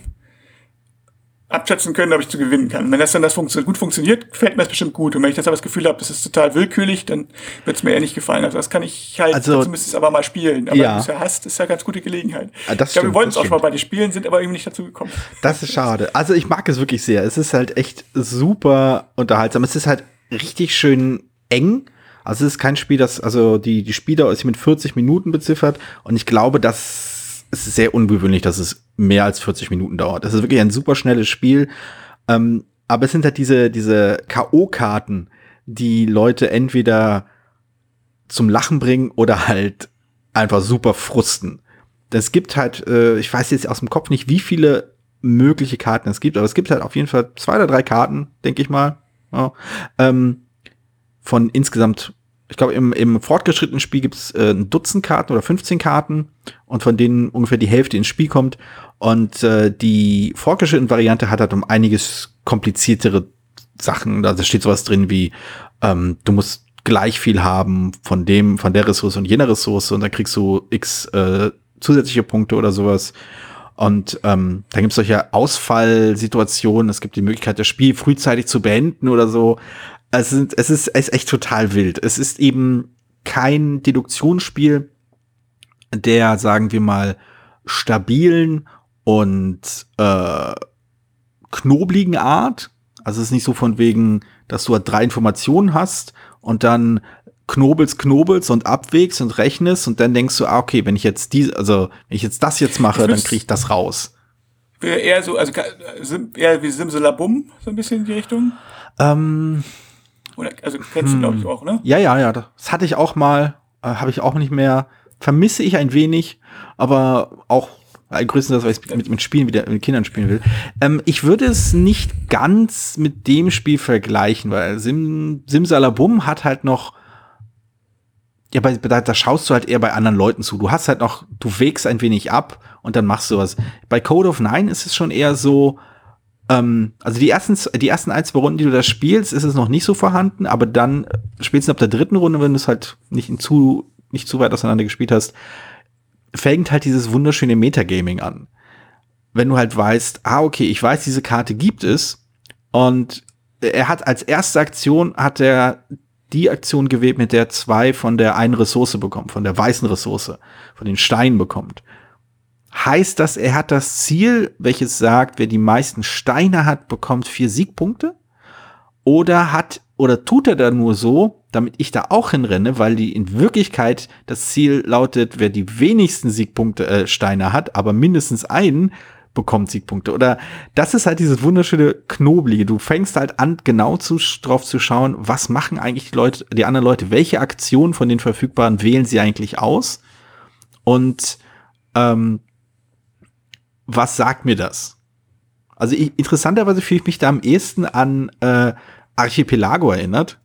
abschätzen können, ob ich zu gewinnen kann. Wenn das dann das funktio gut funktioniert, gefällt mir das bestimmt gut. Und wenn ich das aber das Gefühl habe, das ist total willkürlich, dann wird es mir eher nicht gefallen. Also das kann ich halt, also, dazu müsste es aber mal spielen. Aber ja. wenn du es ja hast, ist ja eine ganz gute Gelegenheit. Ah, das ich glaube, wir wollten es auch schon mal bei den Spielen, sind aber irgendwie nicht dazu gekommen. Das ist schade. Also ich mag es wirklich sehr. Es ist halt echt super unterhaltsam. Es ist halt richtig schön eng. Also es ist kein Spiel, das, also die, die Spieler ist mit 40 Minuten beziffert und ich glaube, das ist sehr ungewöhnlich, dass es mehr als 40 Minuten dauert. Das ist wirklich ein super schnelles Spiel. Ähm, aber es sind halt diese, diese K.O.-Karten, die Leute entweder zum Lachen bringen oder halt einfach super frusten. Es gibt halt, äh, ich weiß jetzt aus dem Kopf nicht, wie viele mögliche Karten es gibt, aber es gibt halt auf jeden Fall zwei oder drei Karten, denke ich mal. Ja. Ähm, von insgesamt, ich glaube, im, im fortgeschrittenen Spiel gibt es äh, ein Dutzend Karten oder 15 Karten und von denen ungefähr die Hälfte ins Spiel kommt. Und äh, die fortgeschrittene Variante hat halt um einiges kompliziertere Sachen. Da steht sowas drin wie, ähm, du musst gleich viel haben von dem, von der Ressource und jener Ressource und dann kriegst du x äh, zusätzliche Punkte oder sowas. Und ähm, dann gibt es solche Ausfallsituationen. Es gibt die Möglichkeit, das Spiel frühzeitig zu beenden oder so. Es, sind, es, ist, es ist echt total wild. Es ist eben kein Deduktionsspiel der, sagen wir mal, stabilen und äh, knobligen Art. Also es ist nicht so von wegen, dass du halt drei Informationen hast und dann knobelst, knobelst und abwägst und rechnest und dann denkst du, ah, okay, wenn ich jetzt die, also wenn ich jetzt das jetzt mache, dann kriege ich das raus. Eher so, also eher wie Simsalabum, so ein bisschen in die Richtung. Ähm, Oder, also kennst du, glaube ich, hm. auch, ne? Ja, ja, ja. Das hatte ich auch mal, äh, habe ich auch nicht mehr. Vermisse ich ein wenig, aber auch äh, größtenteils, weil ich mit, mit Spielen wieder mit Kindern spielen will. Ähm, ich würde es nicht ganz mit dem Spiel vergleichen, weil Sim, Simsalabum hat halt noch ja, bei, da, da schaust du halt eher bei anderen Leuten zu. Du hast halt noch, du wägst ein wenig ab und dann machst du was. Bei Code of Nine ist es schon eher so, ähm, also die ersten, die ersten ein, zwei Runden, die du da spielst, ist es noch nicht so vorhanden, aber dann spätestens ab der dritten Runde, wenn du es halt nicht in zu, nicht zu weit auseinander gespielt hast, fängt halt dieses wunderschöne Metagaming an. Wenn du halt weißt, ah, okay, ich weiß, diese Karte gibt es und er hat als erste Aktion hat er die Aktion gewählt, mit der zwei von der einen Ressource bekommt, von der weißen Ressource, von den Steinen bekommt. Heißt das, er hat das Ziel, welches sagt, wer die meisten Steine hat, bekommt vier Siegpunkte? Oder hat, oder tut er da nur so, damit ich da auch hinrenne, weil die in Wirklichkeit das Ziel lautet, wer die wenigsten Siegpunkte, äh, Steine hat, aber mindestens einen, bekommt Siegpunkte. Oder das ist halt dieses wunderschöne Knoblige. Du fängst halt an, genau zu, drauf zu schauen, was machen eigentlich die Leute, die anderen Leute, welche Aktionen von den verfügbaren wählen sie eigentlich aus? Und ähm, was sagt mir das? Also ich, interessanterweise fühle ich mich da am ehesten an äh, Archipelago erinnert,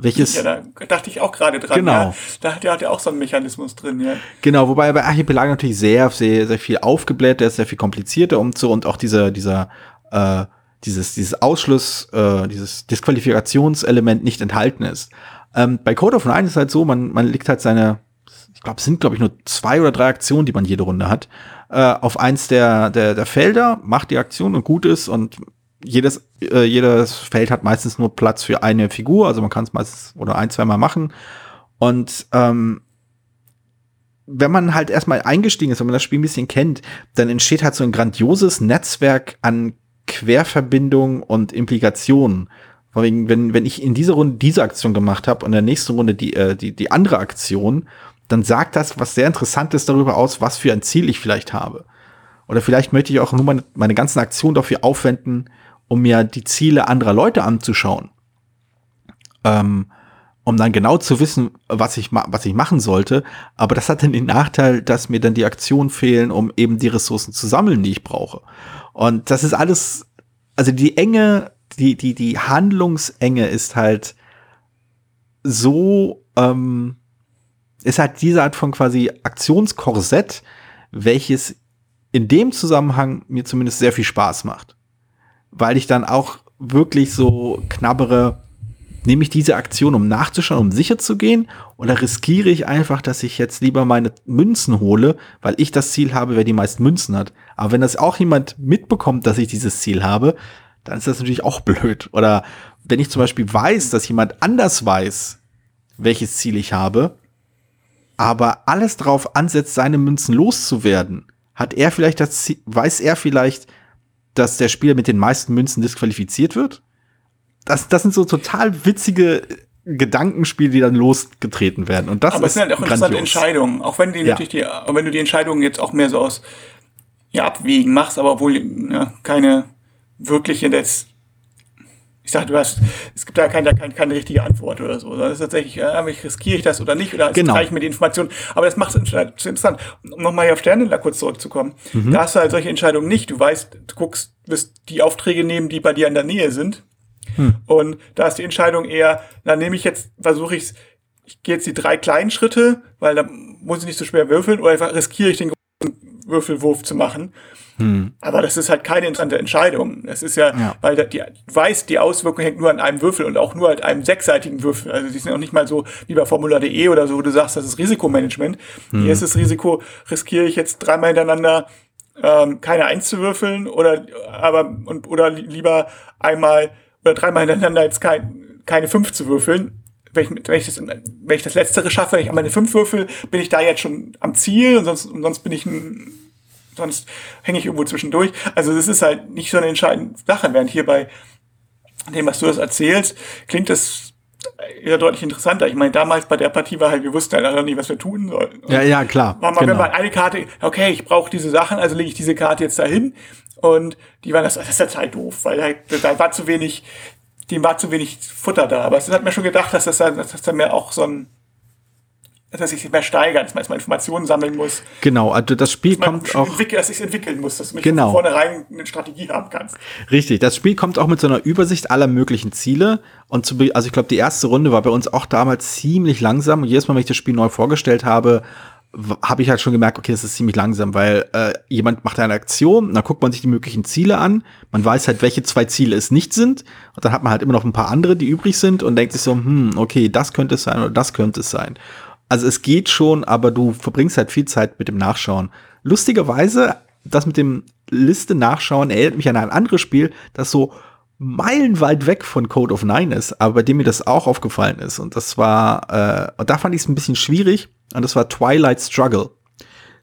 welches, ja, da dachte ich auch gerade dran. Genau. Ja. Da hat er hat ja auch so einen Mechanismus drin, ja. Genau, wobei bei Archipelag natürlich sehr, sehr, sehr viel aufgebläht, der ist sehr viel komplizierter und so und auch dieser, dieser, äh, dieses, dieses Ausschluss, äh, dieses Disqualifikationselement nicht enthalten ist. Ähm, bei Code of Nine ist halt so, man, man legt halt seine, ich glaube, es sind, glaube ich, nur zwei oder drei Aktionen, die man jede Runde hat, äh, auf eins der, der, der Felder, macht die Aktion und gut ist und jedes, äh, jedes Feld hat meistens nur Platz für eine Figur, also man kann es meistens oder ein, zweimal machen. Und ähm, wenn man halt erstmal eingestiegen ist, wenn man das Spiel ein bisschen kennt, dann entsteht halt so ein grandioses Netzwerk an Querverbindungen und Implikationen. Vor allem, wenn, wenn ich in dieser Runde diese Aktion gemacht habe und in der nächsten Runde die, äh, die, die andere Aktion, dann sagt das was sehr Interessantes darüber aus, was für ein Ziel ich vielleicht habe. Oder vielleicht möchte ich auch nur meine, meine ganzen Aktionen dafür aufwenden, um mir die Ziele anderer Leute anzuschauen. Ähm, um dann genau zu wissen, was ich, was ich machen sollte. Aber das hat dann den Nachteil, dass mir dann die Aktionen fehlen, um eben die Ressourcen zu sammeln, die ich brauche. Und das ist alles, also die Enge, die, die, die Handlungsenge ist halt so, ähm, ist halt diese Art von quasi Aktionskorsett, welches in dem Zusammenhang mir zumindest sehr viel Spaß macht weil ich dann auch wirklich so knabbere, nehme ich diese Aktion, um nachzuschauen, um sicher zu gehen, oder riskiere ich einfach, dass ich jetzt lieber meine Münzen hole, weil ich das Ziel habe, wer die meisten Münzen hat. Aber wenn das auch jemand mitbekommt, dass ich dieses Ziel habe, dann ist das natürlich auch blöd. Oder wenn ich zum Beispiel weiß, dass jemand anders weiß, welches Ziel ich habe, aber alles drauf ansetzt, seine Münzen loszuwerden, hat er vielleicht das Ziel, weiß er vielleicht, dass der Spieler mit den meisten Münzen disqualifiziert wird. Das, das sind so total witzige Gedankenspiele, die dann losgetreten werden. Und das Aber es sind halt auch grandios. interessante Entscheidungen, auch wenn die Ja. natürlich die, wenn du die Entscheidungen jetzt auch mehr so aus ja, Abwägen machst, aber obwohl ja, keine wirkliche jetzt ich sag, du hast, es gibt da keine, keine, keine richtige Antwort oder so. Das ist tatsächlich, äh, riskiere ich das oder nicht, oder Genau. ich mir die Information. Aber das macht es interessant. Um nochmal hier auf Sternenler kurz zurückzukommen. Da hast du halt solche Entscheidungen nicht. Du weißt, du guckst, wirst die Aufträge nehmen, die bei dir in der Nähe sind. Und da ist die Entscheidung eher, na nehme ich jetzt, versuche ich ich gehe jetzt die drei kleinen Schritte, weil da muss ich nicht so schwer würfeln, oder einfach riskiere ich den großen Würfelwurf zu machen. Aber das ist halt keine interessante Entscheidung. Das ist ja, Ja. weil die, du weißt, die Auswirkung hängt nur an einem Würfel und auch nur an einem sechsseitigen Würfel. Also die sind auch nicht mal so wie bei Formula.de oder so, wo du sagst, das ist Risikomanagement. Hier ist das Risiko, riskiere ich jetzt dreimal hintereinander ähm, keine Eins zu würfeln oder aber und oder li- lieber einmal oder dreimal hintereinander jetzt kein, keine Fünf zu würfeln. Wenn ich, wenn, ich das, wenn ich das Letztere schaffe, wenn ich einmal eine Fünf würfel, bin ich da jetzt schon am Ziel und sonst, und sonst bin ich ein sonst hänge ich irgendwo zwischendurch. Also das ist halt nicht so eine entscheidende Sache, während hier bei dem, was du das erzählst, klingt das ja deutlich interessanter. Ich meine, damals bei der Partie war halt, wir wussten halt noch nicht, was wir tun sollen. Ja, ja, klar. War mal, genau. wenn man eine Karte, okay, ich brauche diese Sachen, also lege ich diese Karte jetzt dahin. Und die waren das, das ist jetzt halt doof, weil da, da war zu wenig, dem war zu wenig Futter da. Aber es hat mir schon gedacht, dass das, dass das dann mehr auch so ein dass ich mehr steigern, dass man erstmal Informationen sammeln muss. Genau, also das Spiel kommt auch. Dass ich es entwickeln muss, dass du mich genau. von vornherein eine Strategie haben kannst. Richtig, das Spiel kommt auch mit so einer Übersicht aller möglichen Ziele. Und zu, also ich glaube, die erste Runde war bei uns auch damals ziemlich langsam. Und jedes Mal, wenn ich das Spiel neu vorgestellt habe, habe ich halt schon gemerkt, okay, das ist ziemlich langsam, weil äh, jemand macht eine Aktion, dann guckt man sich die möglichen Ziele an, man weiß halt, welche zwei Ziele es nicht sind, und dann hat man halt immer noch ein paar andere, die übrig sind und denkt sich so, hm, okay, das könnte es sein oder das könnte es sein. Also es geht schon, aber du verbringst halt viel Zeit mit dem Nachschauen. Lustigerweise, das mit dem Liste nachschauen erinnert mich an ein anderes Spiel, das so meilenweit weg von Code of Nine ist, aber bei dem mir das auch aufgefallen ist. Und das war, äh, und da fand ich es ein bisschen schwierig, und das war Twilight Struggle.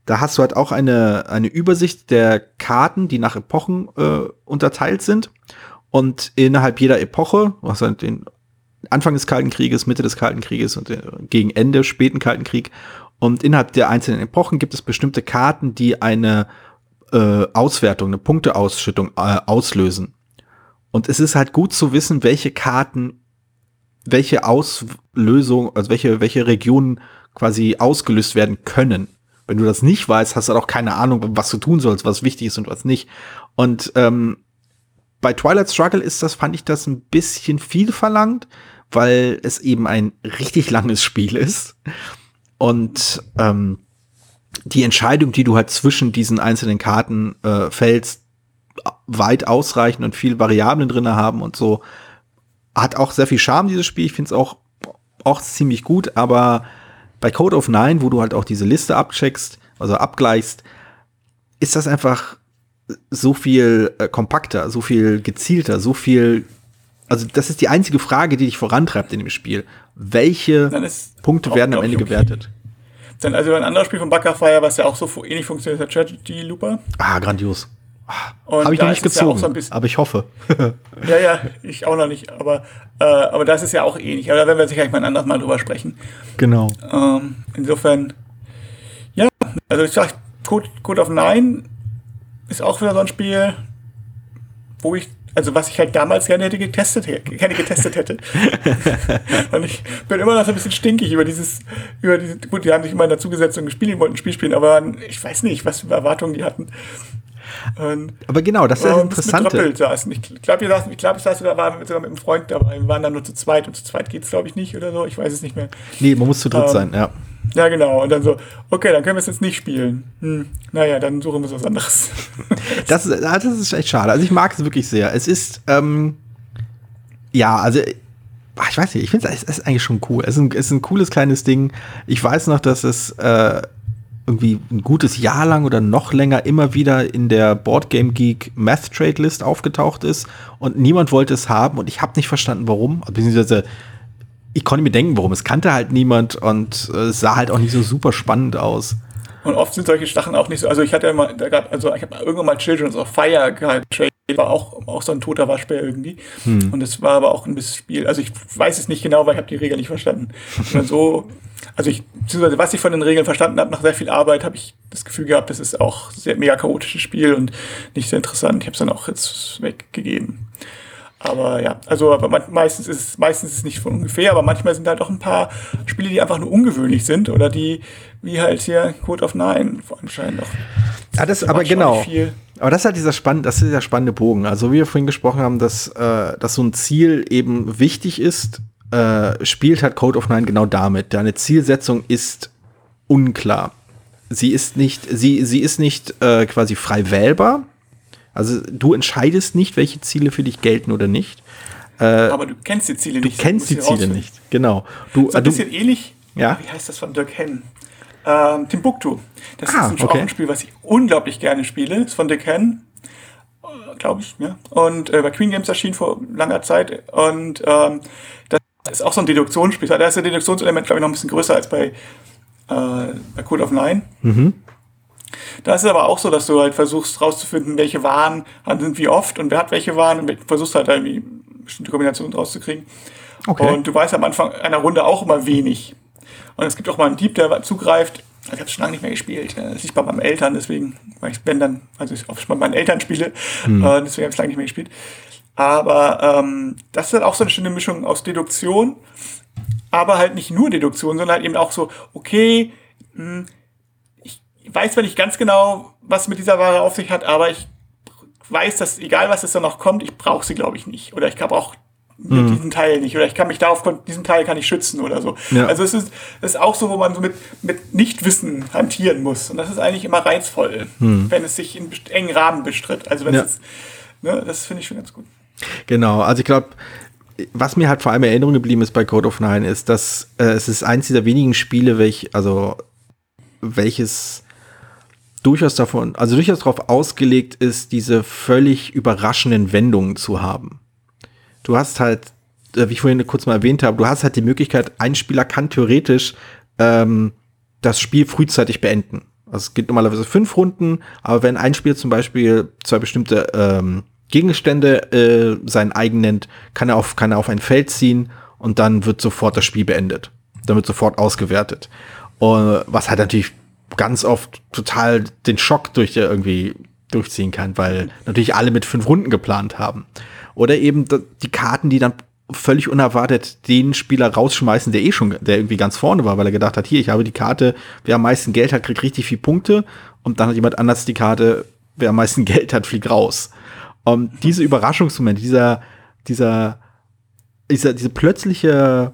Da hast du halt auch eine, eine Übersicht der Karten, die nach Epochen äh, unterteilt sind. Und innerhalb jeder Epoche, du hast halt den Anfang des Kalten Krieges, Mitte des Kalten Krieges und äh, gegen Ende, späten Kalten Krieg. Und innerhalb der einzelnen Epochen gibt es bestimmte Karten, die eine äh, Auswertung, eine Punkteausschüttung äh, auslösen. Und es ist halt gut zu wissen, welche Karten, welche Auslösung, also welche, welche Regionen quasi ausgelöst werden können. Wenn du das nicht weißt, hast du halt auch keine Ahnung, was du tun sollst, was wichtig ist und was nicht. Und ähm, bei Twilight Struggle ist das, fand ich das ein bisschen viel verlangt, weil es eben ein richtig langes Spiel ist. Und ähm, die Entscheidung, die du halt zwischen diesen einzelnen Karten äh, fällst, weit ausreichen und viel Variablen drinne haben und so, hat auch sehr viel Charme, dieses Spiel. Ich finde es auch, auch ziemlich gut, aber bei Code of Nine, wo du halt auch diese Liste abcheckst, also abgleichst, ist das einfach so viel äh, kompakter, so viel gezielter, so viel also das ist die einzige Frage, die dich vorantreibt in dem Spiel. Welche Punkte werden am Ende okay. gewertet? Dann also ein anderes Spiel von Backerfire, was ja auch so ähnlich funktioniert, ist der Tragedy Looper. Ah, grandios. Habe ich noch nicht gezogen, ja so aber ich hoffe. ja, ja, ich auch noch nicht, aber, äh, aber das ist ja auch ähnlich. Aber da werden wir sicherlich mal ein anderes Mal drüber sprechen. Genau. Ähm, insofern, ja, also ich sag, Code, Code of Nine ist auch wieder so ein Spiel, wo ich also was ich halt damals gerne hätte getestet, gerne getestet hätte. und ich bin immer noch so ein bisschen stinkig über dieses, über diese, gut, die haben sich immer dazugesetzt und gespielt, wollten ein Spiel spielen, aber ich weiß nicht, was für Erwartungen die hatten. Und, aber genau, das ist das Interessante. Ich glaube, ich, ich, glaub, ich saß da war sogar mit einem Freund dabei. Wir waren dann nur zu zweit und zu zweit geht es, glaube ich, nicht oder so. Ich weiß es nicht mehr. Nee, man muss zu dritt ähm, sein, ja. Ja, genau. Und dann so, okay, dann können wir es jetzt nicht spielen. Hm, naja, dann suchen wir was anderes. das, ist, das ist echt schade. Also ich mag es wirklich sehr. Es ist, ähm, ja, also ich weiß nicht, ich finde es ist eigentlich schon cool. Es ist, ein, es ist ein cooles kleines Ding. Ich weiß noch, dass es äh, irgendwie ein gutes Jahr lang oder noch länger immer wieder in der Boardgame Geek Math Trade List aufgetaucht ist und niemand wollte es haben und ich habe nicht verstanden, warum. Beziehungsweise ich konnte mir denken, warum. Es kannte halt niemand und äh, es sah halt auch nicht so super spannend aus. Und oft sind solche Sachen auch nicht so. Also ich hatte ja mal, da gab, also ich habe irgendwann mal Children of Fire gehabt, war auch, auch so ein toter Waschbär irgendwie. Hm. Und es war aber auch ein bisschen Spiel. Also ich weiß es nicht genau, weil ich habe die Regeln nicht verstanden. Und so, also ich, beziehungsweise was ich von den Regeln verstanden habe, nach sehr viel Arbeit, habe ich das Gefühl gehabt, das ist auch sehr mega chaotisches Spiel und nicht sehr interessant. Ich habe es dann auch jetzt weggegeben. Aber ja, also aber meistens ist meistens ist es nicht von ungefähr, aber manchmal sind halt auch ein paar Spiele, die einfach nur ungewöhnlich sind oder die, wie halt hier Code of Nine anscheinend auch. Ja, das, aber genau. Aber das ist halt dieser spannende, das ist dieser spannende Bogen. Also wie wir vorhin gesprochen haben, dass, äh, dass so ein Ziel eben wichtig ist, äh, spielt halt Code of Nine genau damit. Deine Zielsetzung ist unklar. Sie ist nicht, sie, sie ist nicht äh, quasi frei wählbar also du entscheidest nicht, welche Ziele für dich gelten oder nicht. Äh, aber du kennst die Ziele nicht. Du kennst die Ziele nicht, genau. Du, so ein bisschen du, ähnlich. Ja? Wie heißt das von Dirk Henn? Ähm, Timbuktu. Das ah, ist okay. ein Spiel, was ich unglaublich gerne spiele. Das ist von Dirk Henn, äh, glaube ich. Ja. Und äh, bei Queen Games erschien vor langer Zeit. Und ähm, das ist auch so ein Deduktionsspiel. Da ist das Deduktionselement, glaube ich, noch ein bisschen größer als bei, äh, bei Code of Nine. Mhm. Da ist es aber auch so, dass du halt versuchst rauszufinden, welche Waren sind wie oft und wer hat welche Waren und versuchst halt irgendwie bestimmte Kombinationen rauszukriegen. Okay. Und du weißt am Anfang einer Runde auch immer wenig. Und es gibt auch mal einen Dieb, der zugreift. Ich habe schon lange nicht mehr gespielt. Das liegt bei meinen Eltern, deswegen, weil ich wenn dann, also ich oft bei meinen Eltern spiele, hm. äh, deswegen habe ich lange nicht mehr gespielt. Aber ähm, das ist halt auch so eine schöne Mischung aus Deduktion, aber halt nicht nur Deduktion, sondern halt eben auch so, okay, mh, hm, weiß zwar nicht ganz genau, was mit dieser Ware auf sich hat, aber ich weiß, dass egal was es da noch kommt, ich brauche sie, glaube ich, nicht. Oder ich habe auch mhm. diesen Teil nicht. Oder ich kann mich darauf, diesen Teil kann ich schützen oder so. Ja. Also es ist, es ist auch so, wo man so mit, mit Nichtwissen hantieren muss. Und das ist eigentlich immer reizvoll, mhm. wenn es sich in engen Rahmen bestritt. Also wenn ja. es, ne, das finde ich schon ganz gut. Genau, also ich glaube, was mir halt vor allem in Erinnerung geblieben ist bei Code of Nine, ist, dass äh, es ist eins dieser wenigen Spiele, welch, also welches durchaus davon, also durchaus darauf ausgelegt ist, diese völlig überraschenden Wendungen zu haben. Du hast halt, äh, wie ich vorhin kurz mal erwähnt habe, du hast halt die Möglichkeit, ein Spieler kann theoretisch ähm, das Spiel frühzeitig beenden. Also es geht normalerweise fünf Runden, aber wenn ein Spieler zum Beispiel zwei bestimmte ähm, Gegenstände äh, sein eigen nennt, kann er, auf, kann er auf ein Feld ziehen und dann wird sofort das Spiel beendet. Dann wird sofort ausgewertet. Und was halt natürlich ganz oft total den Schock durch irgendwie durchziehen kann, weil natürlich alle mit fünf Runden geplant haben. Oder eben die Karten, die dann völlig unerwartet den Spieler rausschmeißen, der eh schon, der irgendwie ganz vorne war, weil er gedacht hat, hier, ich habe die Karte, wer am meisten Geld hat, kriegt richtig viel Punkte und dann hat jemand anders die Karte, wer am meisten Geld hat, fliegt raus. Und diese Überraschungsmomente, dieser, dieser, dieser, diese plötzliche,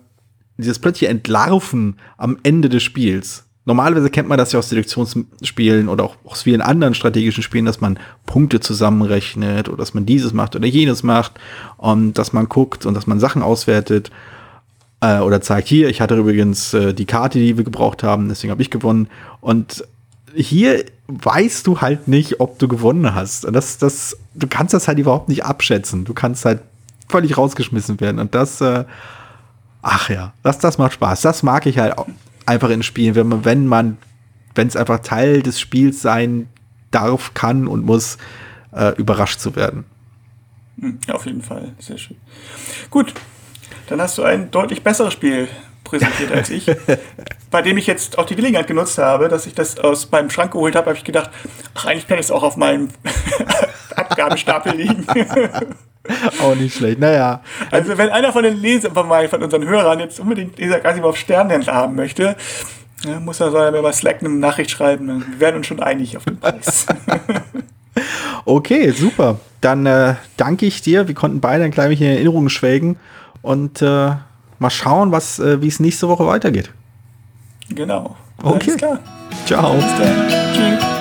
dieses plötzliche Entlarven am Ende des Spiels, Normalerweise kennt man das ja aus Selektionsspielen oder auch aus vielen anderen strategischen Spielen, dass man Punkte zusammenrechnet oder dass man dieses macht oder jenes macht und dass man guckt und dass man Sachen auswertet äh, oder zeigt, hier, ich hatte übrigens äh, die Karte, die wir gebraucht haben, deswegen habe ich gewonnen. Und hier weißt du halt nicht, ob du gewonnen hast. Und das, das, du kannst das halt überhaupt nicht abschätzen. Du kannst halt völlig rausgeschmissen werden. Und das, äh, ach ja, das, das macht Spaß. Das mag ich halt einfach in Spielen, wenn man, wenn man, wenn es einfach Teil des Spiels sein darf, kann und muss, äh, überrascht zu werden. Hm, auf jeden Fall, sehr schön. Gut, dann hast du ein deutlich besseres Spiel präsentiert als ich, bei dem ich jetzt auch die Gelegenheit genutzt habe, dass ich das aus meinem Schrank geholt habe, habe ich gedacht, ach, eigentlich kann ich es auch auf meinem Abgabestapel liegen. Auch nicht schlecht, naja. Also wenn einer von den Lesern, von, unseren Hörern jetzt unbedingt Gassibo auf Sternhändler haben möchte, muss er er mir mal Slack eine Nachricht schreiben. Wir werden uns schon einig auf den Preis. okay, super. Dann äh, danke ich dir. Wir konnten beide ein klein wenig in Erinnerungen schwelgen und äh, mal schauen, was, äh, wie es nächste Woche weitergeht. Genau. Okay. Alles klar. Ciao. Bis dann. Tschüss.